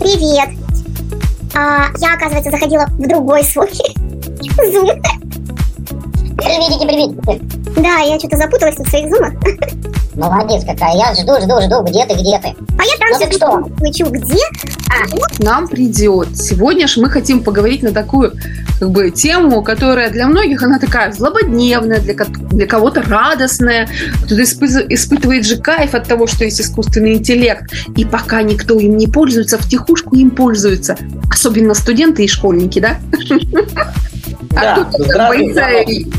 Привет. А, я, оказывается, заходила в другой свой зум. Приветики, приветики. Да, я что-то запуталась в своих зумах. Молодец какая. Я жду, жду, жду. Где ты, где ты? А я там Ну так что? Плачу, где? нам придет. Сегодня же мы хотим поговорить на такую как бы, тему, которая для многих она такая злободневная, для, для кого-то радостная. Кто-то испы- испытывает же кайф от того, что есть искусственный интеллект. И пока никто им не пользуется, втихушку им пользуются. Особенно студенты и школьники, да? А Да, здравствуй, боится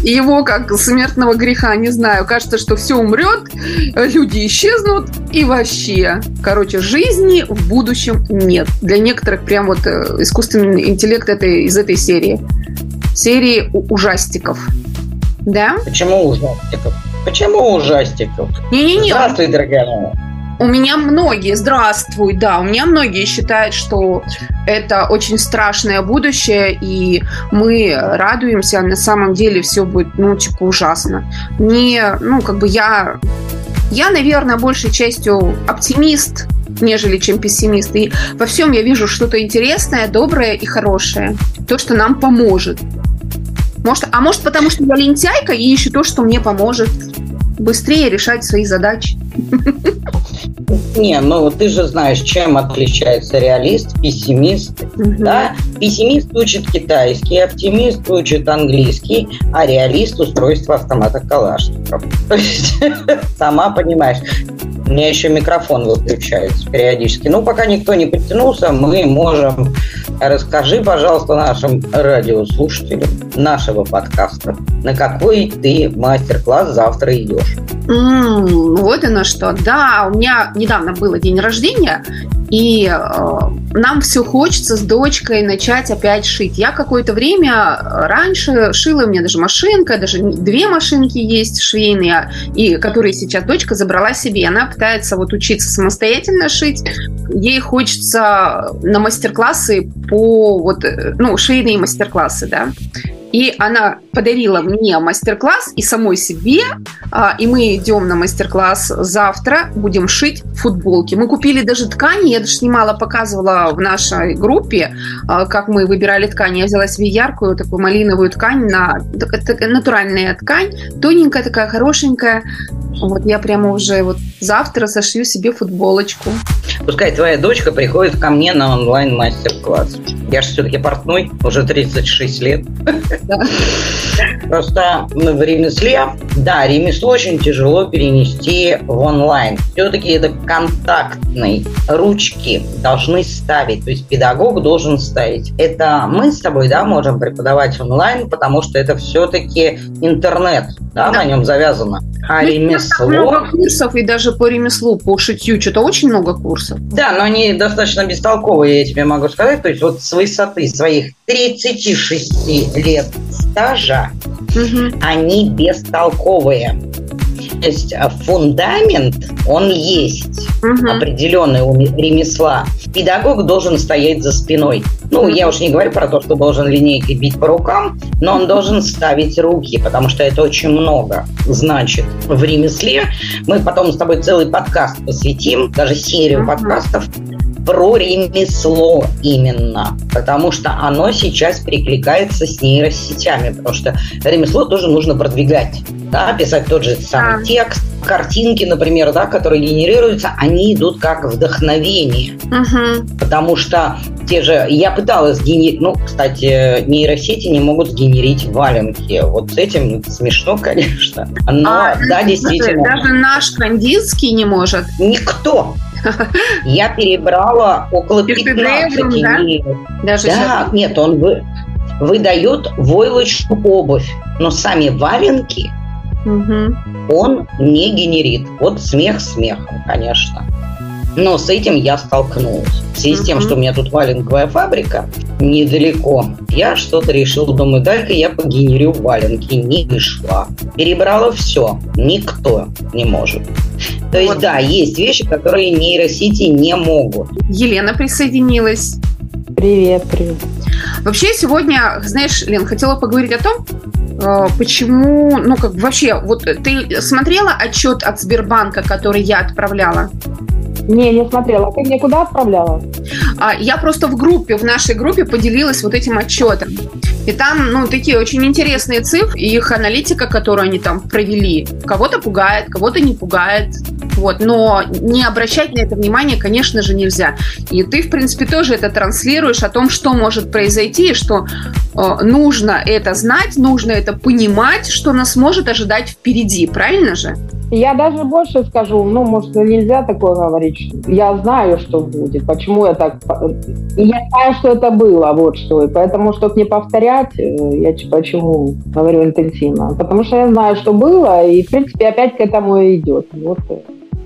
его как смертного греха, не знаю. Кажется, что все умрет, люди исчезнут, и вообще, короче, жизни в будущем нет. Для некоторых прям вот э, искусственный интеллект это из этой серии. Серии ужастиков. Да? Почему ужастиков? Почему ужастиков? Не-не-не, Здравствуй, дорогая моя. У меня многие, здравствуй, да, у меня многие считают, что это очень страшное будущее, и мы радуемся, а на самом деле все будет, ну, типа, ужасно. Не, ну, как бы я, я, наверное, большей частью оптимист, нежели чем пессимист. И во всем я вижу что-то интересное, доброе и хорошее. То, что нам поможет. Может, а может, потому что я лентяйка и ищу то, что мне поможет быстрее решать свои задачи. Не, ну ты же знаешь, чем отличается реалист, пессимист. Мгм. Да? Пессимист учит китайский, оптимист учит английский, а реалист устройство автомата Калашников. То есть, сама понимаешь. У меня еще микрофон выключается периодически. Ну, пока никто не подтянулся, мы можем... Расскажи, пожалуйста, нашим радиослушателям нашего подкаста, на какой ты мастер-класс завтра идешь. М, Вот оно что. Да, у меня недавно было день рождения, и э, нам все хочется с дочкой начать опять шить. Я какое-то время э, раньше шила, у меня даже машинка, даже две машинки есть швейные, и которые сейчас дочка забрала себе. Она пытается вот учиться самостоятельно шить. Ей хочется на мастер-классы по вот, э, ну, швейные мастер-классы, да. И она подарила мне мастер-класс и самой себе, а, и мы идем на мастер-класс завтра, будем шить футболки. Мы купили даже ткани, я даже снимала, показывала в нашей группе, а, как мы выбирали ткани. Я взяла себе яркую такую малиновую ткань, на, натуральная ткань, тоненькая такая, хорошенькая. Вот я прямо уже вот завтра сошью себе футболочку. Пускай твоя дочка приходит ко мне на онлайн-мастер-класс. Я же все-таки портной, уже 36 лет. Просто в ремесле, да, ремесло очень тяжело перенести в онлайн. Все-таки это контактный. Ручки должны ставить, то есть педагог должен ставить. Это мы с тобой, да, можем преподавать онлайн, потому что это все-таки интернет, да, Да. на нем завязано. А Ну, ремесло... много курсов, и даже по ремеслу, по шитью, что-то очень много курсов. Да, но они достаточно бестолковые, я тебе могу сказать. То есть вот с высоты своих 36 лет стажа Мгм. они бестолковые. То есть а, фундамент, он есть Мгм. определенный у ме- ремесла. Педагог должен стоять за спиной. Ну, я уж не говорю про то, что должен линейкой бить по рукам, но он должен ставить руки, потому что это очень много значит в ремесле. Мы потом с тобой целый подкаст посвятим, даже серию Мгм. подкастов про ремесло именно, потому что оно сейчас перекликается с нейросетями, потому что ремесло тоже нужно продвигать, да, писать тот же самый Да. текст, картинки, например, да, которые генерируются, они идут как вдохновение, Мгм. потому что те же, я пыталась генерить, ну, кстати, нейросети не могут сгенерить валенки, вот с этим смешно, конечно, но А, да, действительно, Даже наш Кандинский не может. никто. Я перебрала около Пишет 15 Дэйвом, да? Даже Да, сейчас. нет, он вы- выдает войлочную обувь, но сами валенки Мгм. он не генерит. Вот смех смехом, конечно. Но с этим я столкнулась. В связи с тем, что у меня тут валенковая фабрика недалеко, я что-то решил, думаю, дай-ка я погенерю валенки. Не вышла. Перебрала все. Никто не может. То есть, Вот. да, есть вещи, которые нейросети не могут. Елена присоединилась. Привет, привет. Вообще сегодня, знаешь, Лен, хотела поговорить о том, э, почему, ну как бы вообще, вот ты смотрела отчет от Сбербанка, который я отправляла? Не, не смотрела. Ты мне куда отправляла? А, я просто в группе, в нашей группе поделилась вот этим отчетом. И там, ну, такие очень интересные цифры, и их аналитика, которую они там провели, кого-то пугает, кого-то не пугает. Вот, но не обращать на это внимание, конечно же, нельзя. И ты, в принципе, тоже это транслируешь о том, что может произойти, и что э, нужно это знать, нужно это понимать, что нас может ожидать впереди, правильно же? Я даже больше скажу, ну, может, нельзя такое говорить. Я знаю, что будет, почему я так... Я знаю, что это было, вот что. И поэтому, чтобы не повторять, э, я почему говорю интенсивно. Потому что я знаю, что было, и, в принципе, опять к этому и идет. Вот.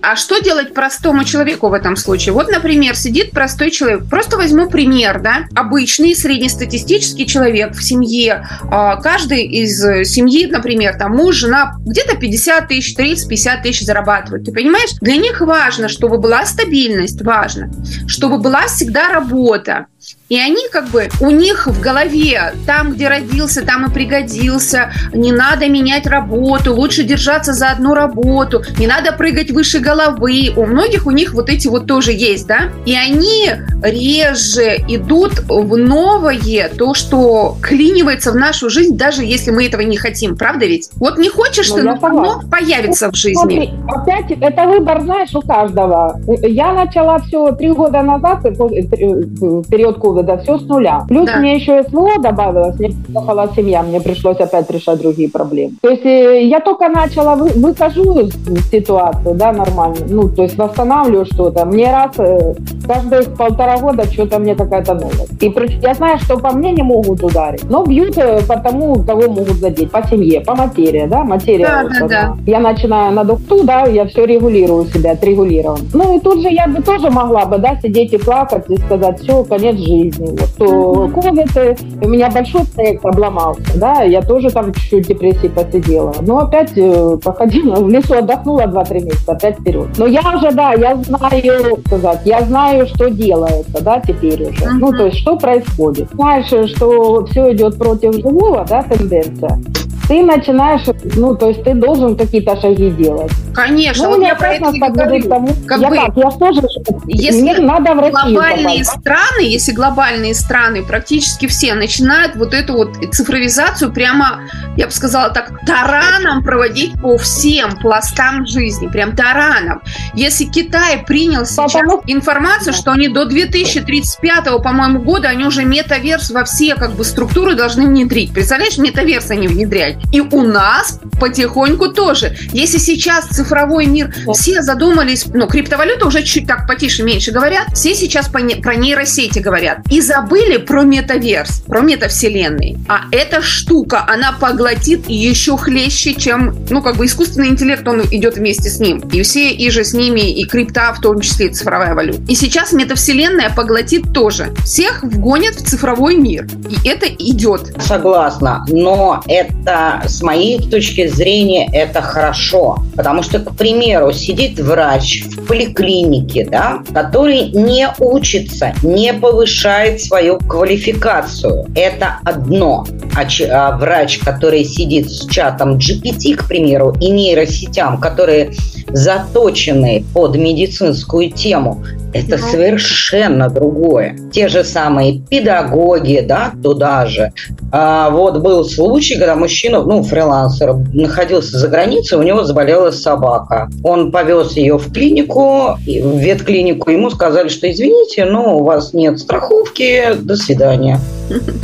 А что делать простому человеку в этом случае? Вот, например, сидит простой человек. Просто возьму пример, да? Обычный среднестатистический человек в семье. А, каждый из семьи, например, там муж, жена, где-то 50 тысяч, 30-50 тысяч зарабатывают. Ты понимаешь? Для них важно, чтобы была стабильность, важно, чтобы была всегда работа. И они как бы, у них в голове, там, где родился, там и пригодился, не надо менять работу, лучше держаться за одну работу, не надо прыгать выше головы. У многих у них вот эти вот тоже есть, да? И они реже идут в новое, то, что клинивается в нашу жизнь, даже если мы этого не хотим. Правда ведь? Вот не хочешь ну, ты, но оно появится в жизни. Смотри, опять, это выбор, знаешь, у каждого. Я начала все три года назад, э, период ковида, все с нуля. Плюс да. мне еще СВО добавилось, мне приехала семья, мне пришлось опять решать другие проблемы. То есть э, я только начала, вы, выхожу из ситуации, да, нормально, ну, то есть восстанавливаю что-то. Мне раз, э, каждые полтора года что-то мне какая-то новость. И я знаю, что по мне не могут ударить, но бьют э, по тому, кого могут задеть, по семье, по материи, да, материя. Да, вот, да, да. Я начинаю на духту, да, я все регулирую себя, отрегулирован. Ну и тут же я бы тоже могла бы, да, сидеть и плакать и сказать, все, конец жизни. Вот, комнаты, у меня большой проект обломался, да, я тоже там чуть-чуть депрессии посидела. Но опять э, походила в лесу, отдохнула 2-3 месяца, опять вперед. Но я уже, да, я знаю, сказать, я знаю, что делается, да, теперь уже. Uh-huh. Ну, то есть, что происходит. Знаешь, что все идет против живого, да, тенденция ты начинаешь, ну, то есть ты должен какие-то шаги делать. Конечно, ну, вот я про это говорю. Тому, как я бы, как, я тоже, если мне надо в Россию глобальные попасть. страны, если глобальные страны, практически все начинают вот эту вот цифровизацию прямо, я бы сказала так, тараном проводить по всем пластам жизни, прям тараном. Если Китай принял сейчас Потому... информацию, что они до 2035, по-моему, года, они уже метаверс во все как бы структуры должны внедрить. Представляешь, метаверс они внедряют И у нас потихоньку тоже. Если сейчас цифровой мир, все задумались, ну, криптовалюта уже чуть так потише, меньше говорят, все сейчас про нейросети говорят. И забыли про метаверс, про метавселенные. А эта штука, она поглотит еще хлеще, чем, ну, как бы искусственный интеллект, он идет вместе с ним. И все и же с ними, и крипта, в том числе и цифровая валюта. И сейчас метавселенная поглотит тоже. Всех вгонят в цифровой мир. И это идет. Согласна. Но это с моей точки зрения, это хорошо. Потому что, к примеру, сидит врач в поликлинике, да, который не учится, не повышает свою квалификацию. Это одно. А, а врач, который сидит с чатом GPT, к примеру, и нейросетям, которые заточены под медицинскую тему, это ну. совершенно другое. Те же самые педагоги, да, туда же. А, вот был случай, когда мужчина, ну, фрилансер, находился за границей, у него заболела собака. Он повез ее в клинику, в ветклинику, ему сказали, что извините, но у вас нет страховки, до свидания.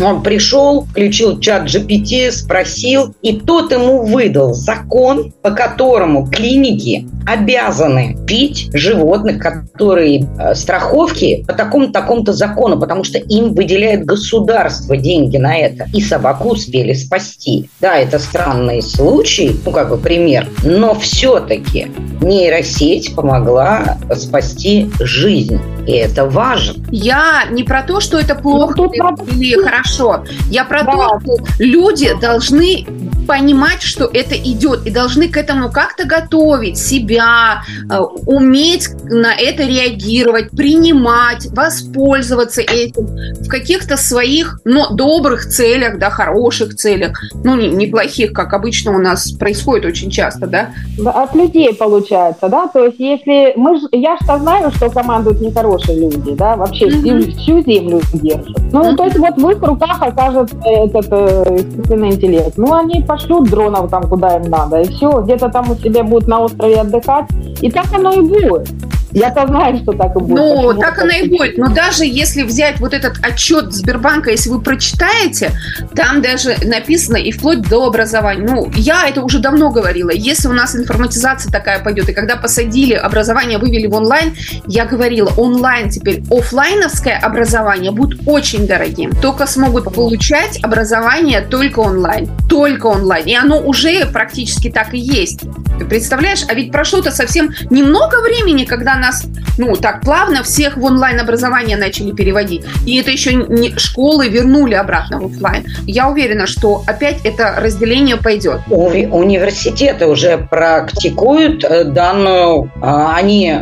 Он пришел, включил чат GPT, спросил, и тот ему выдал закон, по которому клиники обязаны пить животных, которые э, страховки по такому-то такому-то закону, потому что им выделяет государство деньги на это. И собаку успели спасти. Да, это странный случай, ну как бы пример, но все-таки нейросеть помогла спасти жизнь. И это важно. Я не про то, что это плохо ну, или хорошо. Я про да. то, что люди должны понимать, что это идет, и должны к этому как-то готовить себя, э, уметь на это реагировать, принимать, воспользоваться этим в каких-то своих, но добрых целях, да, хороших целях, ну, неплохих, как обычно у нас происходит очень часто, да? От людей получается, да, то есть если мы, я что знаю, что командуют нехорошие люди, да, вообще mm-hmm. всю землю держат. Ну, mm-hmm. то есть вот в их руках окажется этот э, искусственный интеллект. Ну, они пошлют дронов там, куда им надо, и все, где-то там у себя будут на острове отдыхать, и так оно и будет. Я-то знаю, что так и будет. Ну, Почему так оно и будет. Но даже если взять вот этот отчет Сбербанка, если вы прочитаете, там даже написано и вплоть до образования. Ну, я это уже давно говорила. Если у нас информатизация такая пойдет, и когда посадили образование, вывели в онлайн, я говорила, онлайн теперь офлайновское образование будет очень дорогим. Только смогут получать образование только онлайн. Только онлайн. И оно уже практически так и есть. Ты представляешь? А ведь прошло-то совсем немного времени, когда нас, ну, так плавно всех в онлайн-образование начали переводить. И это еще не школы вернули обратно в офлайн. Я уверена, что опять это разделение пойдет. У, университеты уже практикуют э, данную, а, они,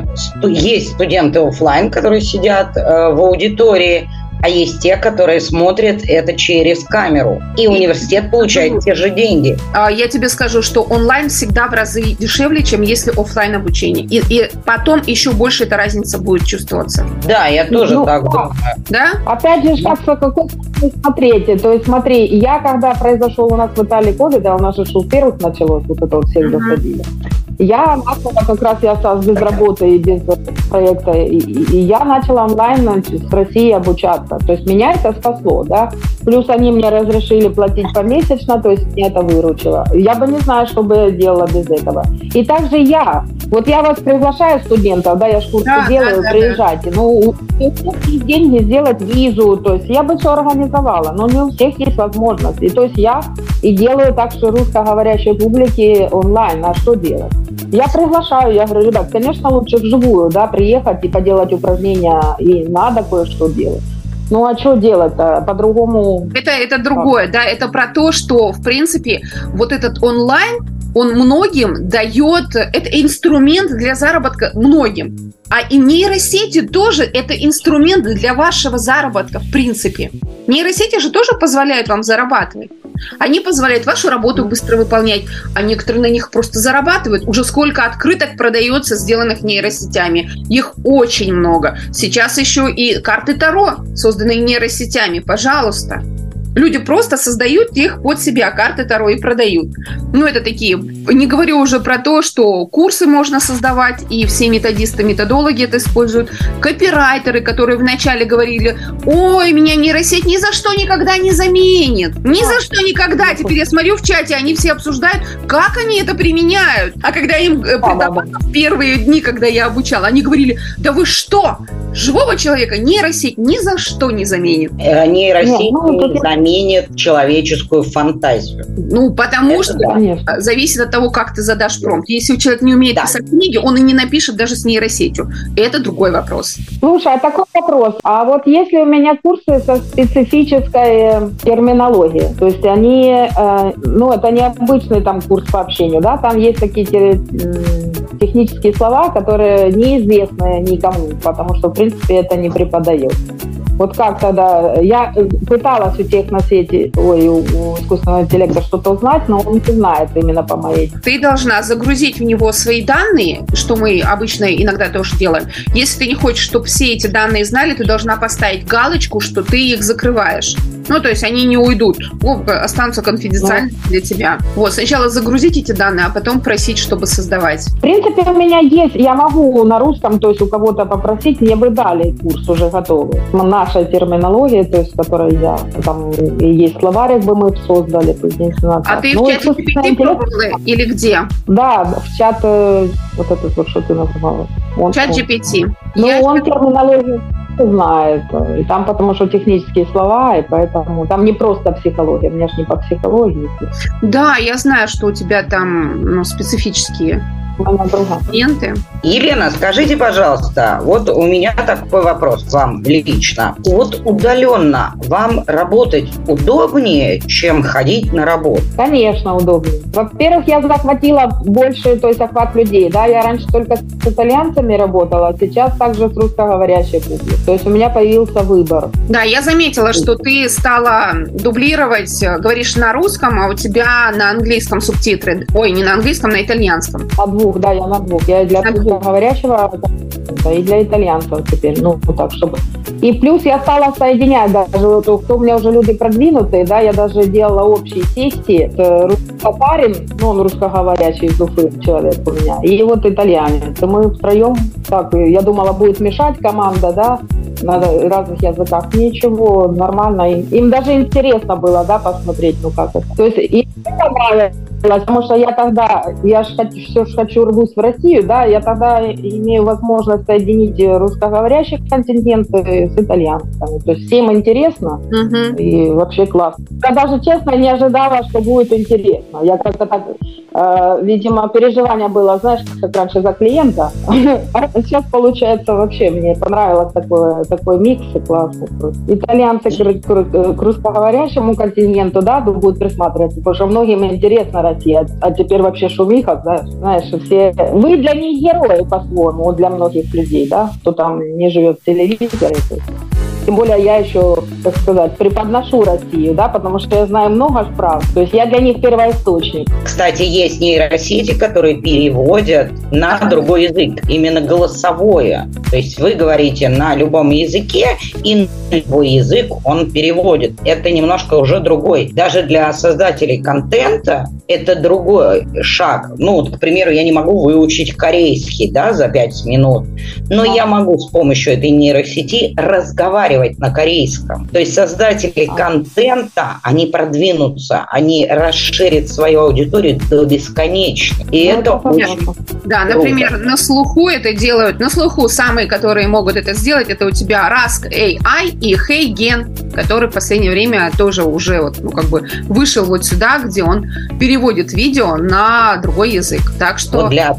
есть студенты офлайн, которые сидят э, в аудитории, а есть те, которые смотрят это через камеру. И университет получает те же деньги. А, я тебе скажу, что онлайн всегда в разы дешевле, чем если офлайн обучение. И, и потом еще больше эта разница будет чувствоваться. Да, я тоже ну, так думаю. Да? Опять же, как какой смотрите. То есть смотри, я когда произошел у нас в Италии ковид, а у нас же с первых началось, вот это вот всех заходили. Я начала, как раз я осталась без работы и без проекта, и, и я начала онлайн значит, с России обучаться. То есть меня это спасло, да. Плюс они мне разрешили платить помесячно, то есть мне это выручило. Я бы не знаю, что бы я делала без этого. И также я. Вот я вас приглашаю студентов, да, я ж курсы да, делаю, да, приезжайте. Да. Ну, у всех есть деньги сделать визу, то есть я бы все организовала, но не у всех есть возможность. И то есть я и делаю так, что русскоговорящей публике онлайн, а что делать? Я приглашаю, я говорю, ребят, конечно, лучше вживую, да, приехать и поделать упражнения, и надо кое-что делать. Ну а что делать-то? По-другому... Это, это другое, да, это про то, что, в принципе, вот этот онлайн, он многим дает, это инструмент для заработка многим. А и нейросети тоже это инструмент для вашего заработка, в принципе. Нейросети же тоже позволяют вам зарабатывать. Они позволяют вашу работу быстро выполнять, а некоторые на них просто зарабатывают. Уже сколько открыток продается, сделанных нейросетями. Их очень много. Сейчас еще и карты Таро, созданные нейросетями. Пожалуйста. Люди просто создают их под себя, карты Таро и продают. Ну, это такие... Не говорю уже про то, что курсы можно создавать, и все методисты, методологи это используют. Копирайтеры, которые вначале говорили, ой, меня нейросеть ни за что никогда не заменит. Ни за что никогда. Теперь я смотрю в чате, они все обсуждают, как они это применяют. А когда им э, в первые дни, когда я обучала, они говорили, да вы что? Живого человека нейросеть ни за что не заменит. Э, нейросеть ну, не заменит заменит человеческую фантазию. Ну, потому это что да. зависит от того, как ты задашь промпт. Если человек не умеет да. писать книги, он и не напишет даже с нейросетью. Это другой вопрос. Слушай, а такой вопрос. А вот если у меня курсы со специфической э, терминологией, то есть они, э, ну, это не обычный там курс по общению, да, там есть такие технические слова, которые неизвестны никому, потому что, в принципе, это не преподается. Вот как тогда? Я пыталась у тех на свете, ой, у, у искусственного интеллекта что-то узнать, но он не знает именно по моей. Ты должна загрузить в него свои данные, что мы обычно иногда тоже делаем. Если ты не хочешь, чтобы все эти данные знали, ты должна поставить галочку, что ты их закрываешь. Ну, то есть они не уйдут, останутся конфиденциальны ну. для тебя. Вот, сначала загрузить эти данные, а потом просить, чтобы создавать. В принципе, у меня есть, я могу на русском, то есть у кого-то попросить, мне бы дали курс уже готовый. Наша терминология, то есть, которая я, там есть словарик бы мы создали. А ты ну, в чате GPT пробовала или где? Да, в чат, э, вот этот вот, что ты называла. Он, чат GPT. Ну, я он терминологию знает. И там потому что технические слова, и поэтому там не просто психология, мне же не по психологии. Да, я знаю, что у тебя там ну, специфические Моменты. Елена, скажите, пожалуйста, вот у меня такой вопрос к вам лично. Вот удаленно вам работать удобнее, чем ходить на работу? Конечно, удобнее. Во-первых, я захватила больше, то есть охват людей. Да, я раньше только с итальянцами работала, а сейчас также с русскоговорящей публикой. То есть у меня появился выбор. Да, я заметила, что ты стала дублировать, говоришь на русском, а у тебя на английском субтитры. Ой, не на английском, на итальянском. На двух, да, я на двух. Я для русскоговорящего и для итальянцев теперь. Ну, так, чтобы и плюс я стала соединять даже, вот, кто у меня уже люди продвинутые, да, я даже делала общие сессии татарин, ну, он русскоговорящий из Уфы человек у меня, и вот итальянец. И мы втроем, так, я думала, будет мешать команда, да, на разных языках. Ничего, нормально. Им даже интересно было, да, посмотреть, ну как это. То есть им понравилось Потому что я тогда, я же хочу, все же хочу рвусь в Россию, да, я тогда имею возможность соединить русскоговорящих контингенты с итальянцами. То есть всем интересно угу. и вообще классно. Я даже, честно, не ожидала, что будет интересно. Я как-то так, э, видимо, переживание было, знаешь, как раньше за клиента. А сейчас, получается, вообще мне понравилось такое, такой микс классный. Итальянцы к, к русскоговорящему контингенту, да, будут присматриваться, потому что многим интересно Россия, а теперь вообще шумиха, знаешь, все... Вы для них герои, по-своему, для многих людей, да, кто там не живет в телевизоре. Тем более я еще, так сказать, преподношу Россию, да, потому что я знаю много прав. То есть я для них первоисточник. Кстати, есть нейросети, которые переводят на другой язык, именно голосовое. То есть вы говорите на любом языке, и на любой язык он переводит. Это немножко уже другой. Даже для создателей контента это другой шаг. Ну, вот, к примеру, я не могу выучить корейский, да, за пять минут, но я могу с помощью этой нейросети разговаривать разговаривать на корейском. То есть создатели контента, они продвинутся, они расширят свою аудиторию до бесконечно. И ну, это очень Да, например, круто. на слуху это делают, на слуху самые, которые могут это сделать, это у тебя Rask AI и HeyGen, который в последнее время тоже уже вот, ну, как бы вышел вот сюда, где он переводит видео на другой язык. Так что... Вот для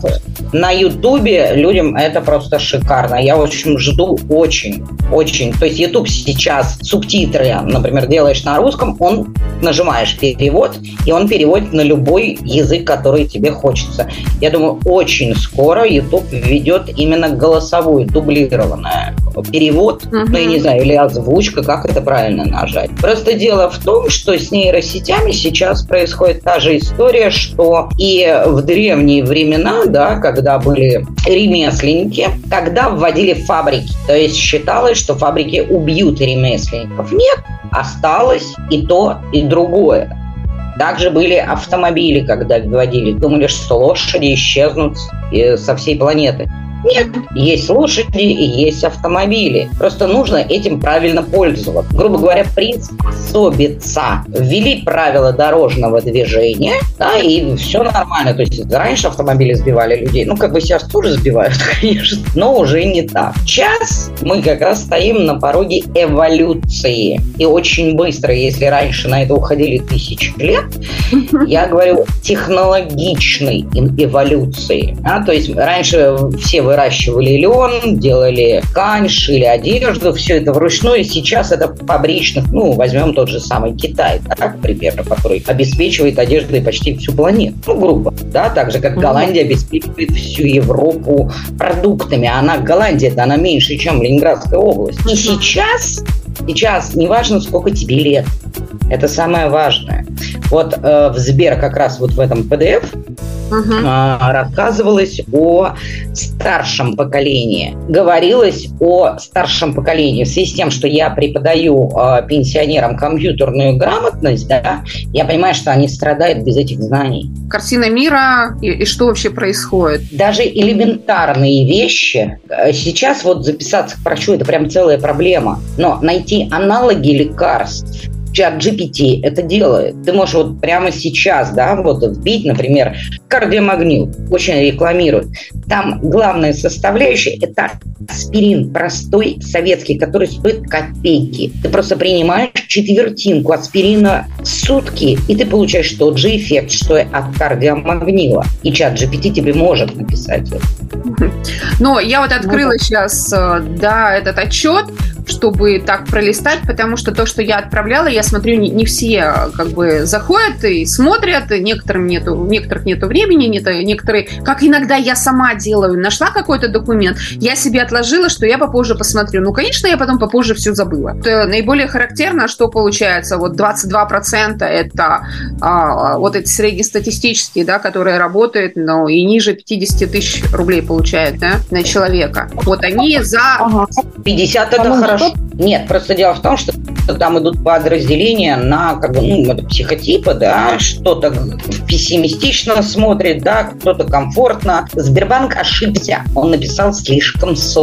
на Ютубе людям это просто шикарно. Я, в общем, жду очень, очень. То есть YouTube сейчас субтитры, например, делаешь на русском, он нажимаешь перевод, и он переводит на любой язык, который тебе хочется. Я думаю, очень скоро YouTube введет именно голосовую, дублированную перевод, uh-huh. ну, я не знаю, или озвучка, как это правильно нажать. Просто дело в том, что с нейросетями сейчас происходит та же история, что и в древние времена, да, когда были ремесленники, когда вводили фабрики. То есть считалось, что фабрики убьют ремесленников. Нет, осталось и то, и другое. Также были автомобили, когда вводили. Думали, что лошади исчезнут со всей планеты. Нет, есть лошади и есть автомобили. Просто нужно этим правильно пользоваться. Грубо говоря, приспособиться. Ввели правила дорожного движения, да, и все нормально. То есть раньше автомобили сбивали людей. Ну, как бы сейчас тоже сбивают, конечно, но уже не так. Сейчас мы как раз стоим на пороге эволюции. И очень быстро, если раньше на это уходили тысячи лет, я говорю технологичной эволюции. А, то есть раньше все выращивали лен, делали ткань, шили одежду, все это вручную. Сейчас это фабричных, ну, возьмем тот же самый Китай, так, к примеру, который обеспечивает одеждой почти всю планету. Ну, грубо, да, так же, как Голландия обеспечивает всю Европу продуктами. Она, Голландия, она меньше, чем Ленинградская область. И сейчас, сейчас, неважно, сколько тебе лет, это самое важное. Вот э, в Сбер как раз вот в этом PDF uh-huh. э, рассказывалось о старшем поколении. Говорилось о старшем поколении. В связи с тем, что я преподаю э, пенсионерам компьютерную грамотность, да, я понимаю, что они страдают без этих знаний. Картина мира и, и что вообще происходит? Даже элементарные вещи. Э, сейчас вот записаться к врачу – это прям целая проблема. Но найти аналоги лекарств чат GPT это делает. Ты можешь вот прямо сейчас, да, вот вбить, например, кардиомагнил, очень рекламируют. Там главная составляющая – это аспирин простой советский, который стоит копейки. Ты просто принимаешь четвертинку аспирина в сутки, и ты получаешь тот же эффект, что и от кардиомагнила. И чат GPT тебе может написать это. Но я вот открыла ну, сейчас, э, да, этот отчет, чтобы так пролистать, потому что то, что я отправляла, я смотрю, не, не все как бы заходят и смотрят, некоторым нету, некоторых нету времени, нету, некоторые, как иногда я сама делаю, нашла какой-то документ, я себе отложила, что я попозже посмотрю. Ну, конечно, я потом попозже все забыла. Это наиболее характерно, что получается, вот 22% это а, вот эти среднестатистические, да, которые работают, но и ниже 50 тысяч рублей получают, да, на человека. Вот они за... Ага. 50 это хорошо хорошо. Нет, просто дело в том, что там идут подразделения на как бы, ну, психотипы, да, что-то пессимистично смотрит, да, кто-то комфортно. Сбербанк ошибся, он написал слишком сложно.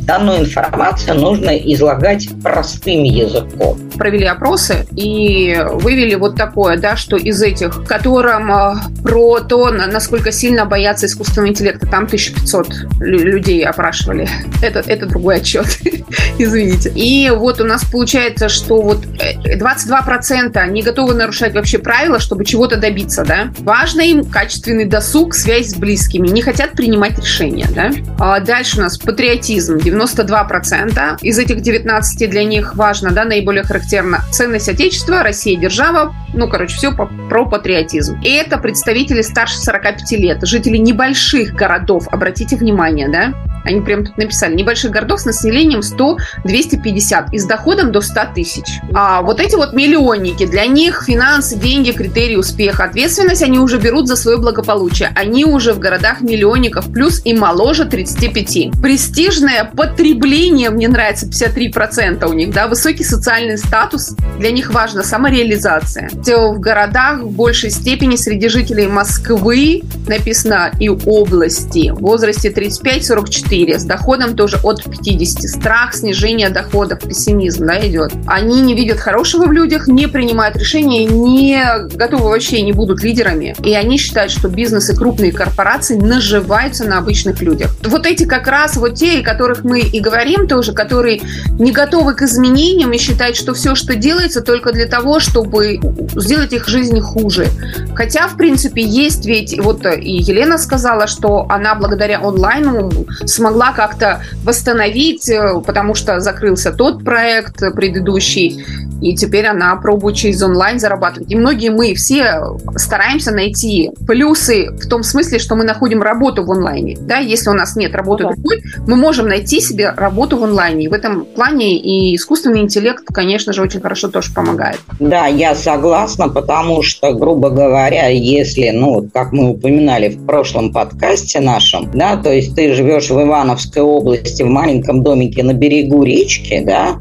Данную информацию нужно излагать простым языком. Провели опросы и вывели вот такое, да, что из этих, которым э, про то, насколько сильно боятся искусственного интеллекта, там 1500 людей опрашивали. Это, это другой отчет. извините. И вот у нас получается, что вот 22% э, не готовы нарушать вообще правила, чтобы чего-то добиться, да. Важно им качественный досуг, связь с близкими, не хотят принимать решения, да. А дальше у нас патриотизм, 92%. Из этих 19 для них важно, да, наиболее характерно ценность Отечества, Россия, держава, ну, короче, все по, про патриотизм. И это представители старше 45 лет, жители небольших городов, обратите внимание, да, они прям тут написали, небольших городов с населением 100-250 и с доходом до 100 тысяч. А вот эти вот миллионники, для них финансы, деньги, критерии успеха, ответственность они уже берут за свое благополучие. Они уже в городах миллионников плюс и моложе 35. Престижное потребление, мне нравится 53% у них, да, высокий социальный статус, для них важна самореализация. В городах в большей степени среди жителей Москвы написано и области в возрасте 35-44 4, с доходом тоже от 50. Страх, снижение доходов, пессимизм да, идет. Они не видят хорошего в людях, не принимают решения, не готовы вообще, не будут лидерами. И они считают, что бизнес и крупные корпорации наживаются на обычных людях. Вот эти как раз вот те, о которых мы и говорим тоже, которые не готовы к изменениям и считают, что все, что делается, только для того, чтобы сделать их жизнь хуже. Хотя, в принципе, есть ведь, вот и Елена сказала, что она благодаря онлайну смогла как-то восстановить, э, потому что закрылся тот проект предыдущий, и теперь она пробует через онлайн зарабатывать. И многие мы все стараемся найти плюсы в том смысле, что мы находим работу в онлайне. Да, если у нас нет работы okay. другой, мы можем найти себе работу в онлайне. И в этом плане и искусственный интеллект, конечно же, очень хорошо тоже помогает. Да, я согласна, потому что, грубо говоря, если, ну, как мы упоминали в прошлом подкасте нашем, да, то есть ты живешь в Ивановской области в маленьком домике на берегу речки, да,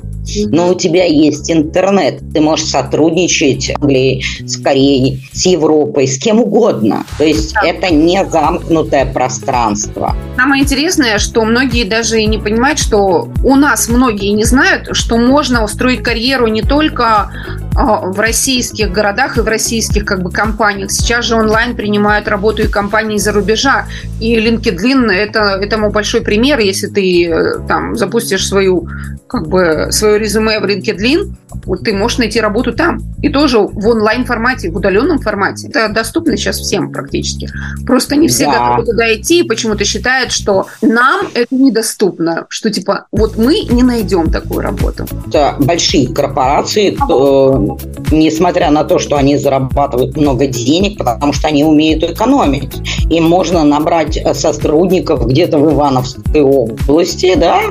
но у тебя есть интернет, ты можешь сотрудничать с Англией, с Кореей, с Европой, с кем угодно. То есть да. это не замкнутое пространство. Самое интересное, что многие даже и не понимают, что у нас многие не знают, что можно устроить карьеру не только в российских городах и в российских как бы компаниях. Сейчас же онлайн принимают работу и компании за рубежа. И LinkedIn это, этому большой пример. Если ты э, там запустишь свою как бы свое резюме в LinkedIn, вот ты можешь найти работу там. И тоже в онлайн формате, в удаленном формате. Это доступно сейчас всем практически. Просто не все да. готовы туда идти и почему-то считают, что нам это недоступно. Что типа вот мы не найдем такую работу. Это большие корпорации, то, несмотря на то, что они зарабатывают много денег, потому что они умеют экономить. Им можно набрать сотрудников где-то в Ивановской области, да,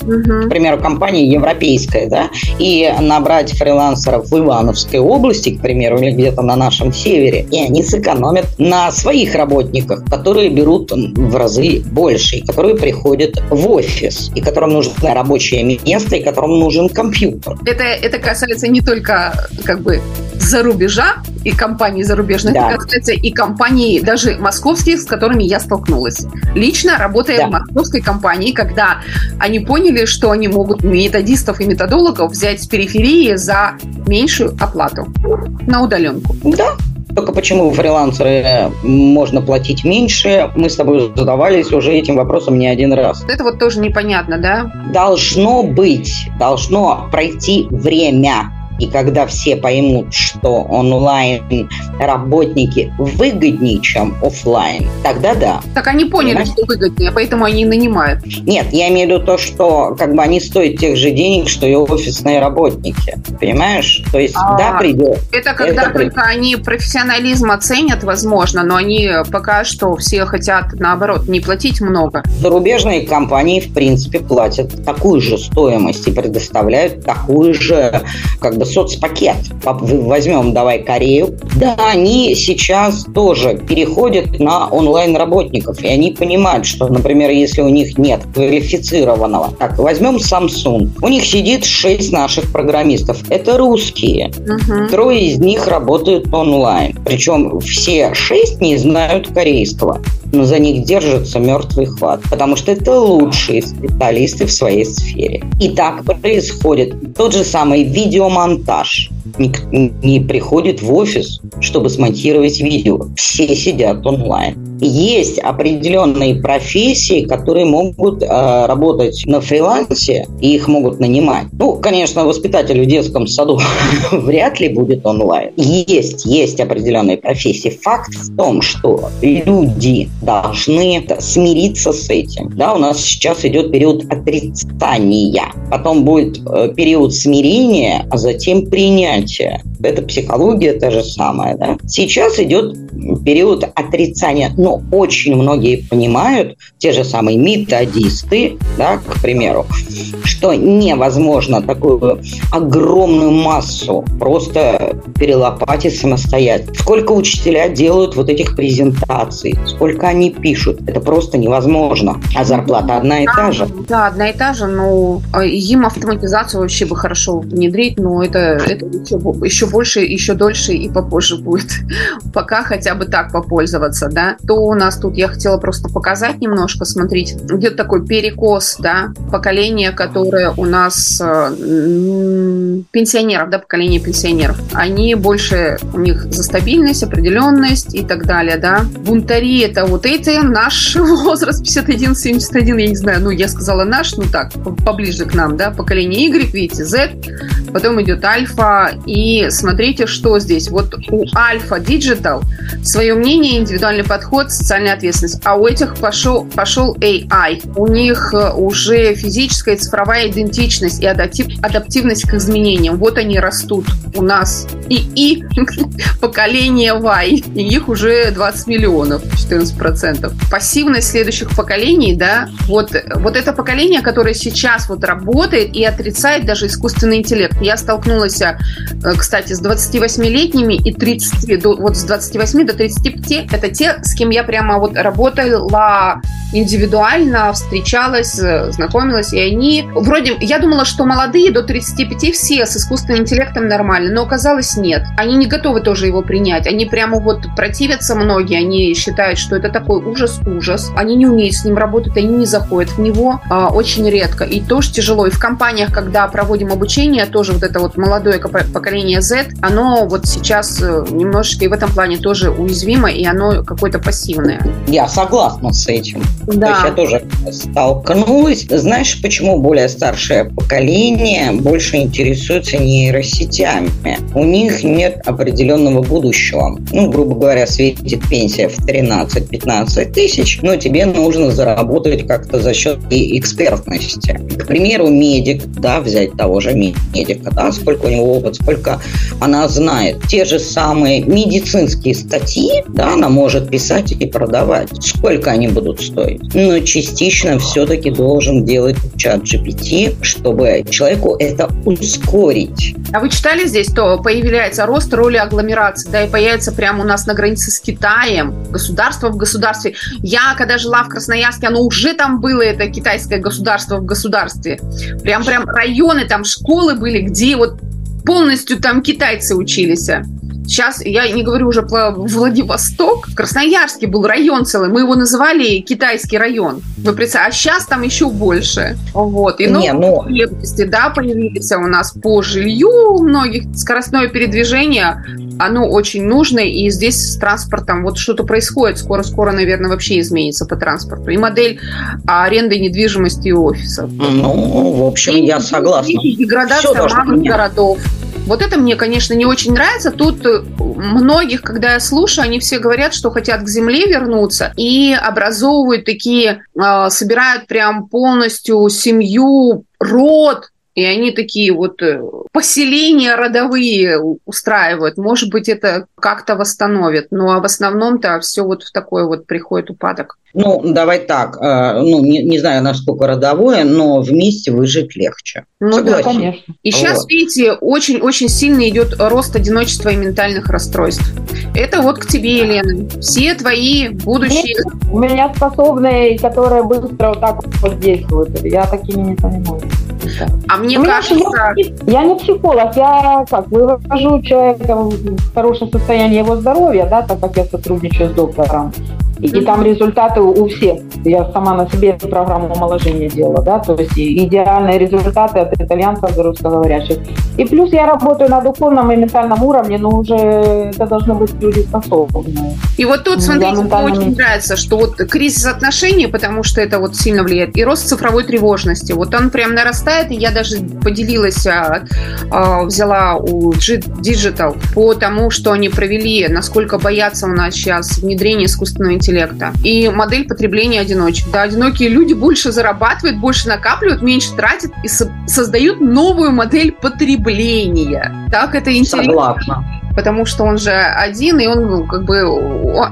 к примеру, компания европейская, да, и набрать фрилансеров в Ивановской области, к примеру, или где-то на нашем севере, и они сэкономят на своих работниках, которые берут в разы больше, и которые приходят в офис, и которым нужно рабочее место, и которым нужен компьютер. Это, это касается не только как бы за рубежа, и компании зарубежных, да. касается и компаний даже московских, с которыми я столкнулась. Лично работая да. в московской компании, когда они поняли, что они могут методистов и методологов взять с периферии за меньшую оплату на удаленку. Да, только почему фрилансеры можно платить меньше, мы с тобой задавались уже этим вопросом не один раз. Это вот тоже непонятно, да? Должно быть, должно пройти время и когда все поймут, что онлайн работники выгоднее, чем офлайн, тогда да. Так они поняли, Понимаете? что выгоднее, поэтому они и нанимают. Нет, я имею в виду то, что как бы они стоят тех же денег, что и офисные работники. Понимаешь? То есть, а, да, придет. Это когда это только придет. они профессионализм оценят, возможно, но они пока что все хотят, наоборот, не платить много. Зарубежные компании, в принципе, платят такую же стоимость и предоставляют такую же, как бы, соцпакет. Возьмем, давай, Корею. Да, они сейчас тоже переходят на онлайн-работников, и они понимают, что, например, если у них нет квалифицированного. Так, возьмем Samsung. У них сидит шесть наших программистов. Это русские. Угу. Трое из них работают онлайн. Причем все шесть не знают корейского но за них держится мертвый хват, потому что это лучшие специалисты в своей сфере. И так происходит тот же самый видеомонтаж не, не приходит в офис, чтобы смонтировать видео. Все сидят онлайн. Есть определенные профессии, которые могут э, работать на фрилансе, и их могут нанимать. Ну, конечно, воспитатель в детском саду вряд ли будет онлайн. Есть, есть определенные профессии. Факт в том, что люди должны смириться с этим. Да, у нас сейчас идет период отрицания, потом будет э, период смирения, а затем принятия. Это психология та же самая. Да? Сейчас идет период отрицания, но очень многие понимают, те же самые методисты, да, к примеру, что невозможно такую огромную массу просто перелопатить самостоятельно. Сколько учителя делают вот этих презентаций, сколько они пишут, это просто невозможно. А зарплата одна и та же. Да, одна и та же, но а, им автоматизацию вообще бы хорошо внедрить, но это, это еще, еще больше, еще дольше и попозже будет. Пока хотя бы так попользоваться, да. То у нас тут я хотела просто показать немножко, смотрите, идет такой перекос, да, поколение, которое у нас э, пенсионеров, да, поколение пенсионеров. Они больше, у них за стабильность, определенность и так далее, да. Бунтари это вот эти, наш возраст 51-71, я не знаю, ну, я сказала наш, ну так, поближе к нам, да, поколение Y, видите, Z, потом идет альфа, и смотрите, что здесь. Вот у альфа Digital свое мнение, индивидуальный подход, социальная ответственность, а у этих пошел, пошел AI. У них э, уже физическая цифровая идентичность и адаптив, адаптивность к изменениям. Вот они растут у нас. И, и поколение Y, и их уже 20 миллионов, 14%. Пассивность следующих поколений, да, вот, вот это поколение, которое сейчас вот работает и отрицает даже искусственный интеллект. Я столкнулась, э, кстати, с 28-летними и 30, вот с 28 до 35 это те, с кем я прямо вот работала индивидуально, встречалась, э, знакомилась, и они вроде, я думала, что молодые до 35 все с искусственным интеллектом нормально, но оказалось нет. Они не готовы тоже его принять. Они прямо вот противятся многие, они считают, что это такой ужас-ужас. Они не умеют с ним работать, они не заходят в него а, очень редко. И тоже тяжело. И в компаниях, когда проводим обучение, тоже вот это вот молодое поколение Z, оно вот сейчас э, немножечко и в этом плане тоже уязвимо, и оно какое-то пассивное. Я согласна с этим. Да. То есть я тоже столкнулась. Знаешь, почему более старшее поколение больше интересуется нейросетями? У них нет определенного будущего. Ну, грубо говоря, светит пенсия в 13-15 тысяч, но тебе нужно заработать как-то за счет экспертности. К примеру, медик, да, взять того же медика, да, сколько у него опыт, сколько она знает. Те же самые медицинские статьи, да, она может писать и продавать. Сколько они будут стоить? Но частично все-таки должен делать чат GPT, чтобы человеку это ускорить. А вы читали здесь, то появляется рост роли агломерации, да, и появится прямо у нас на границе с Китаем, государство в государстве. Я, когда жила в Красноярске, оно уже там было, это китайское государство в государстве. Прям, прям районы, там школы были, где вот полностью там китайцы учились. Сейчас я не говорю уже про Владивосток. Красноярский был район целый. Мы его называли китайский район. Вы представляете? А сейчас там еще больше. Вот. И не, ну... потребности, да, появились у нас по жилью у многих. Скоростное передвижение, оно очень нужно. И здесь с транспортом вот что-то происходит. Скоро-скоро, наверное, вообще изменится по транспорту. И модель аренды недвижимости и офисов. Ну, в общем, и я согласна. И деградация малых городов. Вот это мне, конечно, не очень нравится. Тут э, многих, когда я слушаю, они все говорят, что хотят к земле вернуться и образовывают такие, э, собирают прям полностью семью, род, и они такие вот э, поселения родовые устраивают. Может быть, это как-то восстановит. А в основном-то все вот в такой вот приходит упадок. Ну, давай так. Э, ну, не, не знаю, насколько родовое, но вместе выжить легче. Ну Согласен. да, конечно. И сейчас, вот. видите, очень-очень сильно идет рост одиночества и ментальных расстройств. Это вот к тебе, Елена. Все твои будущие... У меня способные, которые быстро вот так вот действуют. Я такими не занимаюсь. А мне кажется... Я, я не психолог, я как, вывожу человека в хорошее состояние его здоровья, да, так как я сотрудничаю с доктором. И, и там результаты у всех. Я сама на себе программу омоложения делала, да, то есть идеальные результаты от итальянцев, русскоговорящих. И плюс я работаю на духовном и ментальном уровне, но уже это должны быть люди способные. И вот тут, смотрите, мне очень нравится, что вот кризис отношений, потому что это вот сильно влияет, и рост цифровой тревожности. Вот он прям нарастает, и я даже поделилась, а, а, взяла у Digital по тому, что они провели, насколько боятся у нас сейчас внедрения искусственного интеллекта интеллекта и модель потребления одиночек. Да, одинокие люди больше зарабатывают, больше накапливают, меньше тратят и со- создают новую модель потребления. Так это интересно. Согласна потому что он же один, и он ну, как бы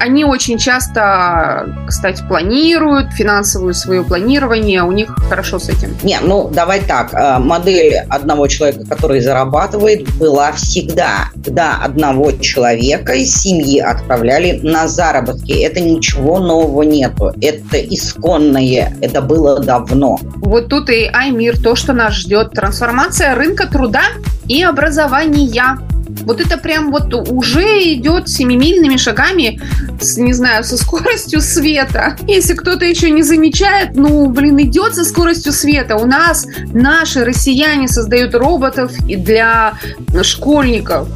они очень часто, кстати, планируют финансовую свое планирование, у них хорошо с этим. Не, ну давай так, э, модель одного человека, который зарабатывает, была всегда, когда одного человека из семьи отправляли на заработки. Это ничего нового нету, это исконное, это было давно. Вот тут и Аймир, то, что нас ждет, трансформация рынка труда и образования. Вот это прям вот уже идет семимильными шагами, с, не знаю, со скоростью света. Если кто-то еще не замечает, ну, блин, идет со скоростью света. У нас наши россияне создают роботов и для школьников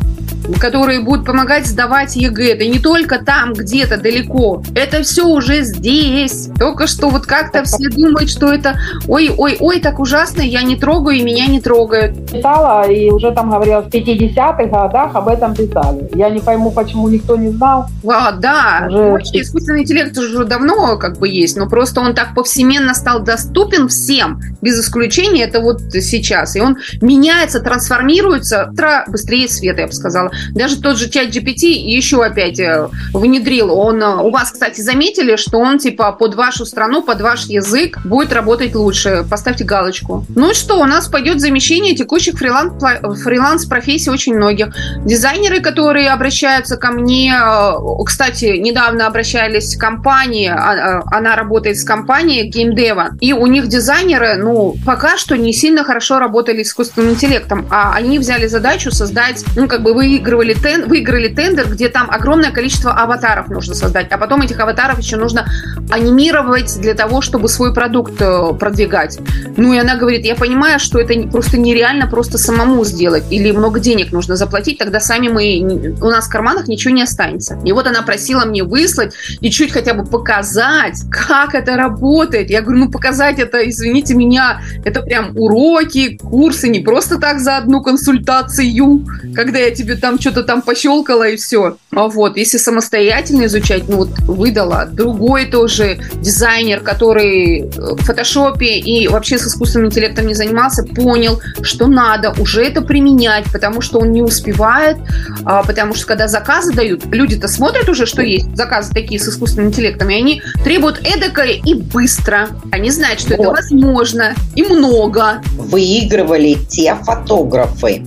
которые будут помогать сдавать ЕГЭ. Это не только там, где-то далеко. Это все уже здесь. Только что вот как-то все думают, что это ой-ой-ой, так ужасно, я не трогаю, и меня не трогают. Читала, и уже там говорилось, в 50-х годах об этом писали. Я не пойму, почему никто не знал. А, да, уже... Вообще, искусственный интеллект уже давно как бы есть, но просто он так повсеменно стал доступен всем, без исключения, это вот сейчас. И он меняется, трансформируется быстрее света, я бы сказала. Даже тот же чат GPT еще опять э, внедрил. Он, э, у вас, кстати, заметили, что он типа под вашу страну, под ваш язык будет работать лучше. Поставьте галочку. Ну что, у нас пойдет замещение текущих фриланс-профессий очень многих. Дизайнеры, которые обращаются ко мне, э, кстати, недавно обращались к компании, а, она работает с компанией геймдева, и у них дизайнеры, ну, пока что не сильно хорошо работали с искусственным интеллектом, а они взяли задачу создать, ну, как бы вы выигрывали, тен, выиграли тендер, где там огромное количество аватаров нужно создать, а потом этих аватаров еще нужно анимировать для того, чтобы свой продукт э, продвигать. Ну и она говорит, я понимаю, что это просто нереально просто самому сделать, или много денег нужно заплатить, тогда сами мы, у нас в карманах ничего не останется. И вот она просила мне выслать и чуть хотя бы показать, как это работает. Я говорю, ну показать это, извините меня, это прям уроки, курсы, не просто так за одну консультацию, когда я тебе там что-то там пощелкала и все. А вот, если самостоятельно изучать, ну вот выдала. Другой тоже дизайнер, который в фотошопе и вообще с искусственным интеллектом не занимался, понял, что надо уже это применять, потому что он не успевает, а, потому что когда заказы дают, люди-то смотрят уже, что есть заказы такие с искусственным интеллектом, и они требуют эдакое и быстро. Они знают, что вот. это возможно и много. Выигрывали те фотографы,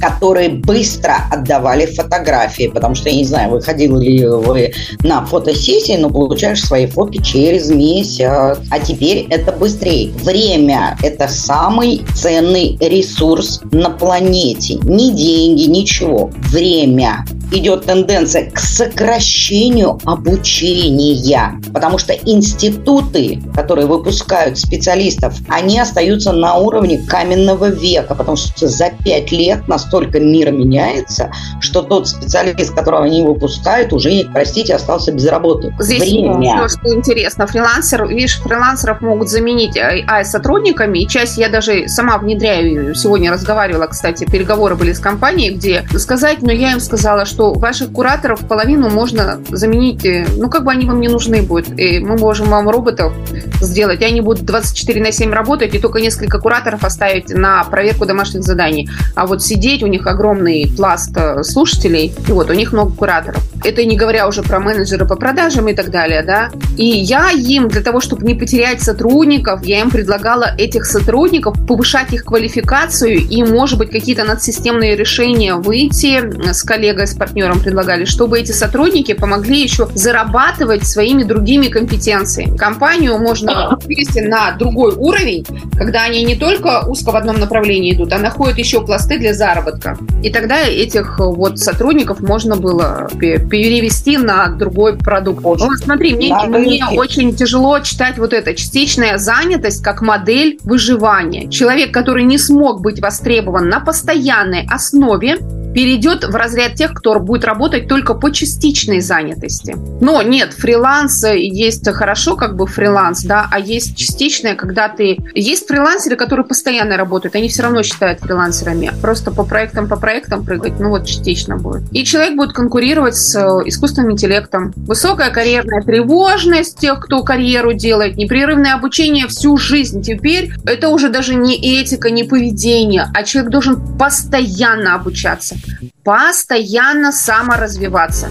которые быстро отдавали фотографии, потому что, я не знаю, выходили ли вы на фотосессии, но получаешь свои фотки через месяц. А теперь это быстрее. Время – это самый ценный ресурс на планете. Не деньги, ничего. Время идет тенденция к сокращению обучения, потому что институты, которые выпускают специалистов, они остаются на уровне каменного века, потому что за пять лет настолько мир меняется, что тот специалист, которого они выпускают, уже, простите, остался без работы. Здесь Время. что интересно, фрилансер, видишь, фрилансеров могут заменить AI-сотрудниками, и часть я даже сама внедряю, сегодня разговаривала, кстати, переговоры были с компанией, где сказать, но я им сказала, что ваших кураторов половину можно заменить, э, ну, как бы они вам не нужны будут. И мы можем вам роботов сделать, и они будут 24 на 7 работать, и только несколько кураторов оставить на проверку домашних заданий. А вот сидеть, у них огромный пласт э, слушателей, и вот у них много кураторов. Это не говоря уже про менеджеры по продажам и так далее, да. И я им, для того, чтобы не потерять сотрудников, я им предлагала этих сотрудников повышать их квалификацию и, может быть, какие-то надсистемные решения выйти с коллегой, с партнером предлагали, чтобы эти сотрудники помогли еще зарабатывать своими другими компетенциями. Компанию можно вывести на другой уровень, когда они не только узко в одном направлении идут, а находят еще пласты для заработка. И тогда этих вот сотрудников можно было перевести на другой продукт. Вот смотри, мне, мне очень тяжело читать вот это частичная занятость как модель выживания. Человек, который не смог быть востребован на постоянной основе, перейдет в разряд тех, кто будет работать только по частичной занятости. Но нет, фриланс есть хорошо, как бы фриланс, да, а есть частичная, когда ты... Есть фрилансеры, которые постоянно работают, они все равно считают фрилансерами. Просто по проектам, по проектам прыгать, ну вот частично будет. И человек будет конкурировать с э, искусственным интеллектом. Высокая карьерная тревожность тех, кто карьеру делает, непрерывное обучение всю жизнь. Теперь это уже даже не этика, не поведение, а человек должен постоянно обучаться постоянно саморазвиваться.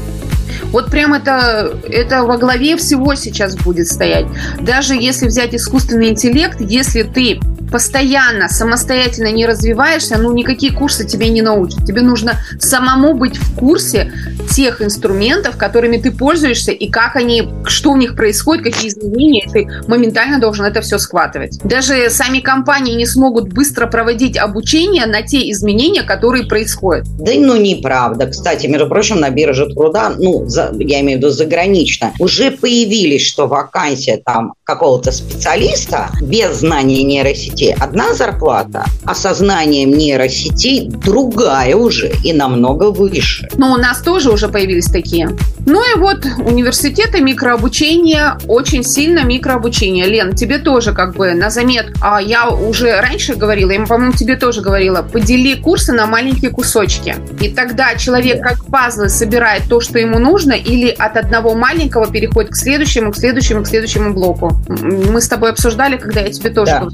Вот прям это, это во главе всего сейчас будет стоять. Даже если взять искусственный интеллект, если ты постоянно самостоятельно не развиваешься, ну никакие курсы тебе не научат. Тебе нужно самому быть в курсе тех инструментов, которыми ты пользуешься и как они, что у них происходит, какие изменения. Ты моментально должен это все схватывать. Даже сами компании не смогут быстро проводить обучение на те изменения, которые происходят. Да ну неправда. Кстати, между прочим, на бирже труда, ну, за, я имею в виду загранично, уже появились, что вакансия там какого-то специалиста без знания нейросети нейросети одна зарплата, а сознанием нейросетей другая уже и намного выше. Но у нас тоже уже появились такие. Ну и вот университеты микрообучения, очень сильно микрообучение. Лен, тебе тоже как бы на замет. А я уже раньше говорила, я, по-моему, тебе тоже говорила, подели курсы на маленькие кусочки. И тогда человек как пазлы собирает то, что ему нужно, или от одного маленького переходит к следующему, к следующему, к следующему блоку. Мы с тобой обсуждали, когда я тебе тоже да.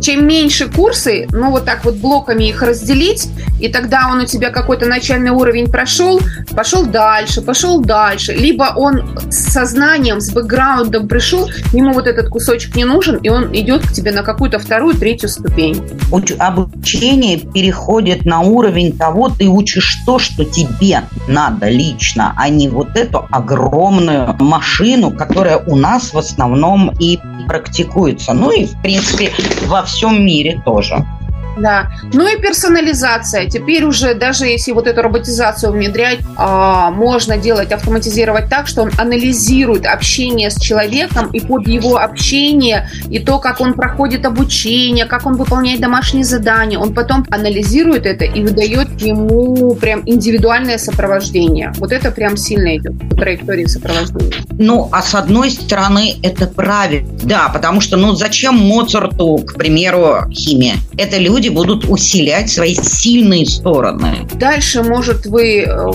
Чем меньше курсы, ну вот так вот блоками их разделить, и тогда он у тебя какой-то начальный уровень прошел, пошел дальше, пошел дальше. Либо он с сознанием, с бэкграундом пришел, ему вот этот кусочек не нужен, и он идет к тебе на какую-то вторую, третью ступень. Обучение переходит на уровень того, ты учишь то, что тебе надо лично, а не вот эту огромную машину, которая у нас в основном и практикуется. Ну и, в принципе, во всем мире тоже. Да. Ну и персонализация. Теперь уже даже если вот эту роботизацию внедрять, а, можно делать, автоматизировать так, что он анализирует общение с человеком и под его общение, и то, как он проходит обучение, как он выполняет домашние задания, он потом анализирует это и выдает ему прям индивидуальное сопровождение. Вот это прям сильно идет по траектории сопровождения. Ну, а с одной стороны, это правильно. Да, потому что, ну, зачем Моцарту, к примеру, химия? Это люди будут усилять свои сильные стороны. Дальше, может, вы э,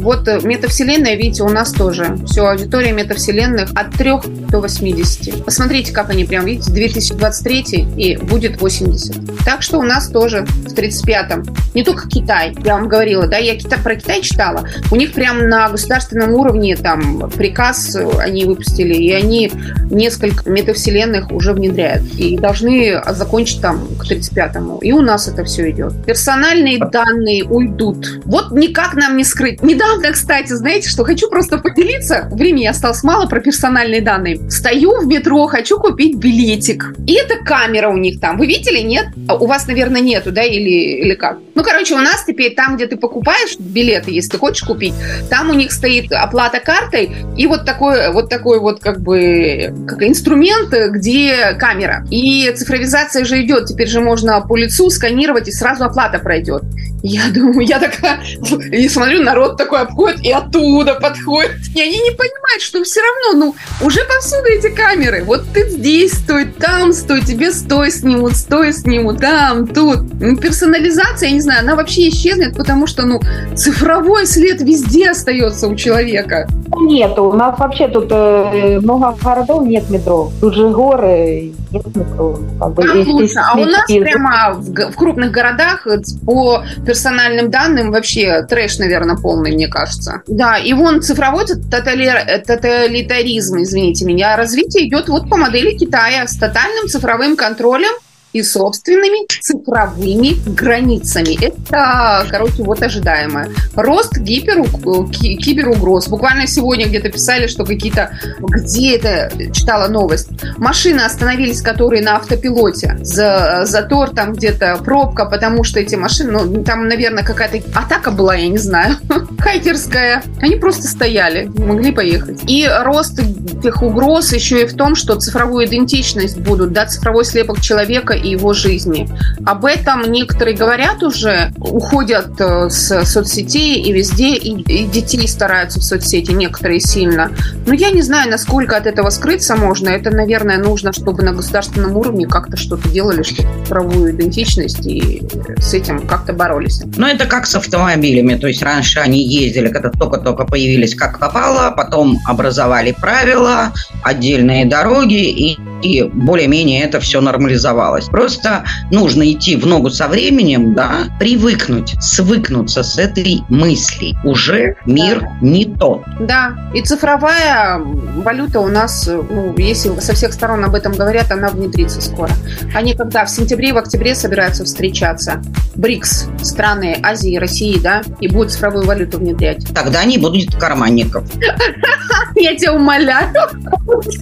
Вот э, метавселенная, видите, у нас тоже. Все, аудитория метавселенных от 3 до 80. Посмотрите, как они прям, видите, 2023 и будет 80. Так что у нас тоже в 35-м. Не только Китай, я вам говорила, да, я про Китай читала. У них прям на государственном уровне там приказ они выпустили, и они несколько метавселенных уже внедряют. И должны закончить там к 35-му. И у нас это все идет. Персональные данные уйдут. Вот никак нам не скрыть. Недавно, кстати, знаете, что хочу просто поделиться. Времени осталось мало про персональные данные. Стою в метро, хочу купить билетик. И это камера у них там. Вы видели, нет? А у вас, наверное, нету, да, или, или как? Ну, короче, у нас теперь там, где ты покупаешь билеты, если ты хочешь купить, там у них стоит оплата картой и вот такой вот такой вот как бы как инструмент, где камера. И цифровизация же идет. Теперь же можно по лицу сканировать, и сразу оплата пройдет. Я думаю, я такая, и смотрю, народ такой обходит, и оттуда подходит. И они не понимают, что все равно, ну, уже повсюду эти камеры. Вот ты здесь стой, там стой, тебе стой снимут, стой снимут, там, тут. Ну, персонализация, я не знаю, она вообще исчезнет, потому что, ну, цифровой след везде остается у человека. Нет, у нас вообще тут э, много городов нет метро. Тут же горы, нет метро. Как бы, Там лучше. А у нас прямо в, в крупных городах по персональным данным вообще трэш, наверное, полный, мне кажется. Да, и вон цифровой тотали... тоталитаризм, извините меня, развитие идет вот по модели Китая с тотальным цифровым контролем и собственными цифровыми границами. Это, короче, вот ожидаемое. Рост гиперу, киберугроз. Буквально сегодня где-то писали, что какие-то... Где это? Читала новость. Машины остановились, которые на автопилоте. За, затор там где-то, пробка, потому что эти машины... Ну, там, наверное, какая-то атака была, я не знаю. Хайкерская. Они просто стояли, могли поехать. И рост этих угроз еще и в том, что цифровую идентичность будут, да, цифровой слепок человека и его жизни. Об этом некоторые говорят уже, уходят э, с соцсетей и везде, и, и детей стараются в соцсети, некоторые сильно. Но я не знаю, насколько от этого скрыться можно. Это, наверное, нужно, чтобы на государственном уровне как-то что-то делали, чтобы правовую идентичность и с этим как-то боролись. Ну, это как с автомобилями. То есть раньше они ездили, когда только-только появились как попало, потом образовали правила, отдельные дороги, и и более-менее это все нормализовалось. Просто нужно идти в ногу со временем, да, привыкнуть, свыкнуться с этой мыслью. Уже мир да. не тот. Да, и цифровая валюта у нас, ну, если со всех сторон об этом говорят, она внедрится скоро. Они когда в сентябре, в октябре собираются встречаться. БРИКС, страны Азии, России, да, и будут цифровую валюту внедрять. Тогда не будут карманников. Я тебя умоляю.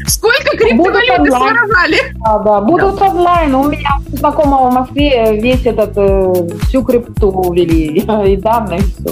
Сколько криптовалюты своровали? Да, да, будут онлайн. У меня знакомого в Москве весь этот, э, всю крипту увели. И данные, и все.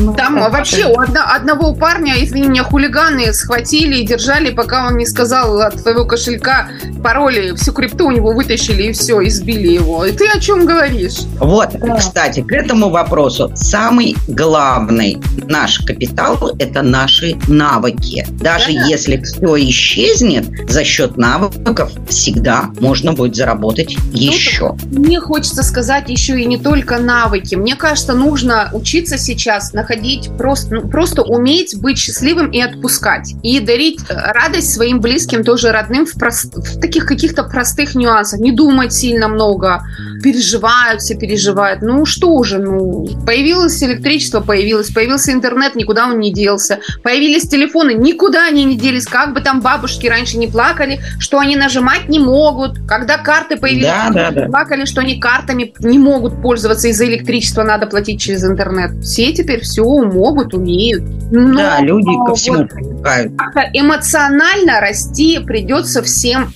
Ну, Там так, вообще у одно, одного парня, извини меня, хулиганы схватили и держали, пока он не сказал от твоего кошелька пароли, всю крипту у него вытащили и все, избили его. И ты о чем говоришь? Вот, да. кстати, к этому вопросу самый главный наш капитал – это наши навыки. Даже да. если все исчезнет, за счет навыков всегда можно будет заработать Тут еще. Мне хочется сказать еще и не только навыки. Мне кажется, нужно учиться сейчас на находить просто, ну, просто уметь быть счастливым и отпускать. И дарить э, радость своим близким, тоже родным в, прост, в таких каких-то простых нюансах. Не думать сильно много. Переживают, все переживают. Ну что уже, ну, появилось электричество, появилось, появился интернет, никуда он не делся. Появились телефоны, никуда они не делись. Как бы там бабушки раньше не плакали, что они нажимать не могут. Когда карты появились, да, да, да. плакали, что они картами не могут пользоваться из-за электричества, надо платить через интернет. Все теперь все могут, умеют. Но, да, люди ко всему вот, привыкают. Эмоционально расти придется всем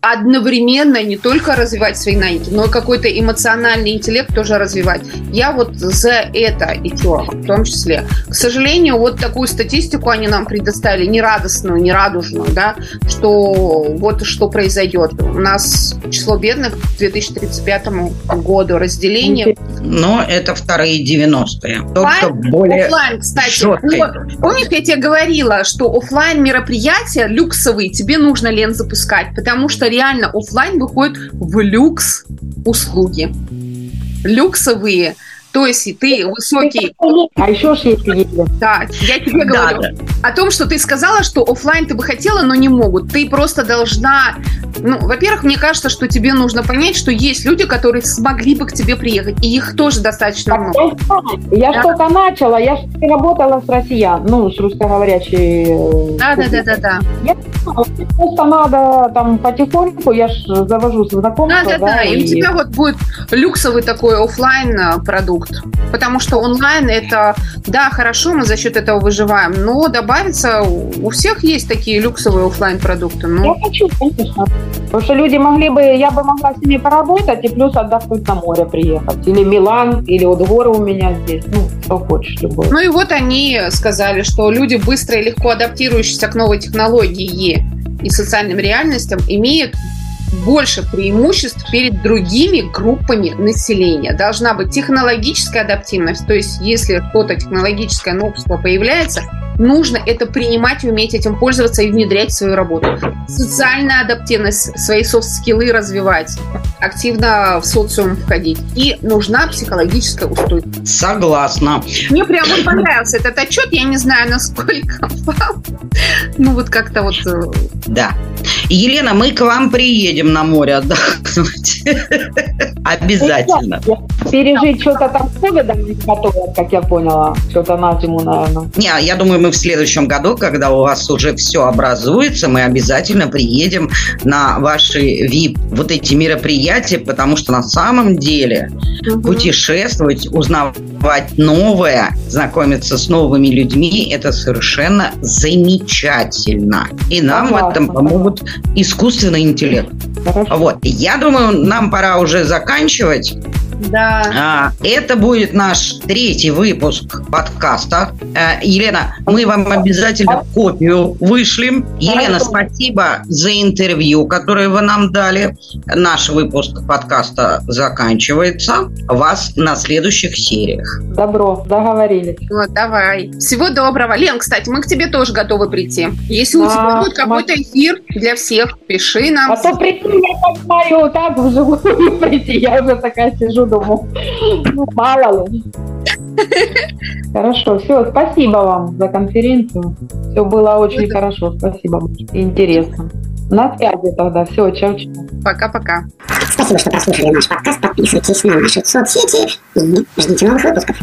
одновременно не только развивать свои навыки, но и какой-то эмоциональный интеллект тоже развивать. Я вот за это идет, в том числе. К сожалению, вот такую статистику они нам предоставили, нерадостную, нерадужную, да, что вот что произойдет. У нас число бедных к 2035 году разделение. Но это вторые 90-е. Только более офлайн, кстати. Вот, помнишь, я тебе говорила, что офлайн мероприятия люксовые тебе нужно, Лен, запускать, потому что реально офлайн выходит в люкс услуги. Люксовые То есть ты высокий... А еще ж есть Елена. Да, я тебе говорю Да, о том, что ты сказала, что оффлайн ты бы хотела, но не могут. Ты просто должна... Ну, во-первых, мне кажется, что тебе нужно понять, что есть люди, которые смогли бы к тебе приехать, и их тоже достаточно много. Я. Я Да. что-то начала, я не работала с россиян, ну, с русскоговорящей. э, Да, да, да, да, да. Просто надо там потихоньку, я ж завожу знакомства. Да, да, да. И у тебя вот будет люксовый такой оффлайн э, продукт. Потому что онлайн это, да, хорошо, мы за счет этого выживаем, но добавится, у всех есть такие люксовые оффлайн продукты. Я Ну, хочу, конечно. Потому что люди могли бы, я бы могла с ними поработать и плюс отдохнуть на море приехать. Или Милан, или вот горы у меня здесь. Ну, что хочешь, любой. ну и вот они сказали, что люди быстро и легко адаптирующиеся к новой технологии и социальным реальностям имеют больше преимуществ перед другими группами населения. Должна быть технологическая адаптивность, то есть если что-то технологическое новшество появляется, нужно это принимать, уметь этим пользоваться и внедрять в свою работу. Социальная адаптивность, свои софт-скиллы развивать, активно в социум входить. И нужна психологическая устойчивость. Согласна. Мне прям вот понравился этот отчет, я не знаю, насколько вам. Ну вот как-то вот... э, Да. Елена, мы к вам приедем на море отдохнуть. Обязательно. Пережить что-то там с ковидом не готовят, как я поняла. Что-то на зиму, наверное. Не, я думаю, мы в следующем году, когда у вас уже все образуется, мы обязательно приедем на ваши VIP вот эти мероприятия, потому что на самом деле путешествовать, узнавать новое, знакомиться с новыми людьми, это совершенно замечательно. И нам в этом Согласна. помогут искусственный интеллект. Хорошо. Вот, я думаю, нам пора уже заканчивать. Да. А, Это будет наш третий выпуск подкаста. Э, Елена, мы вам обязательно копию вышлем. Елена, спасибо за интервью, которое вы нам дали. Наш выпуск подкаста заканчивается. Вас на следующих сериях. Добро, договорились. Вот, давай. Всего доброго. Лен, кстати, мы к тебе тоже готовы прийти. Если у Да, тебя будет какой-то эфир для всех, пиши нам. А то прийти, я понимаю, так вживую прийти. Я уже такая сижу, думаю, ну, мало ли. Хорошо, все, спасибо вам за конференцию. Все было очень да. хорошо, спасибо. Интересно. На связи тогда. Все, чао-чао. Пока-пока. Спасибо, что прослушали наш подкаст. Подписывайтесь на наши соцсети и ждите новых выпусков.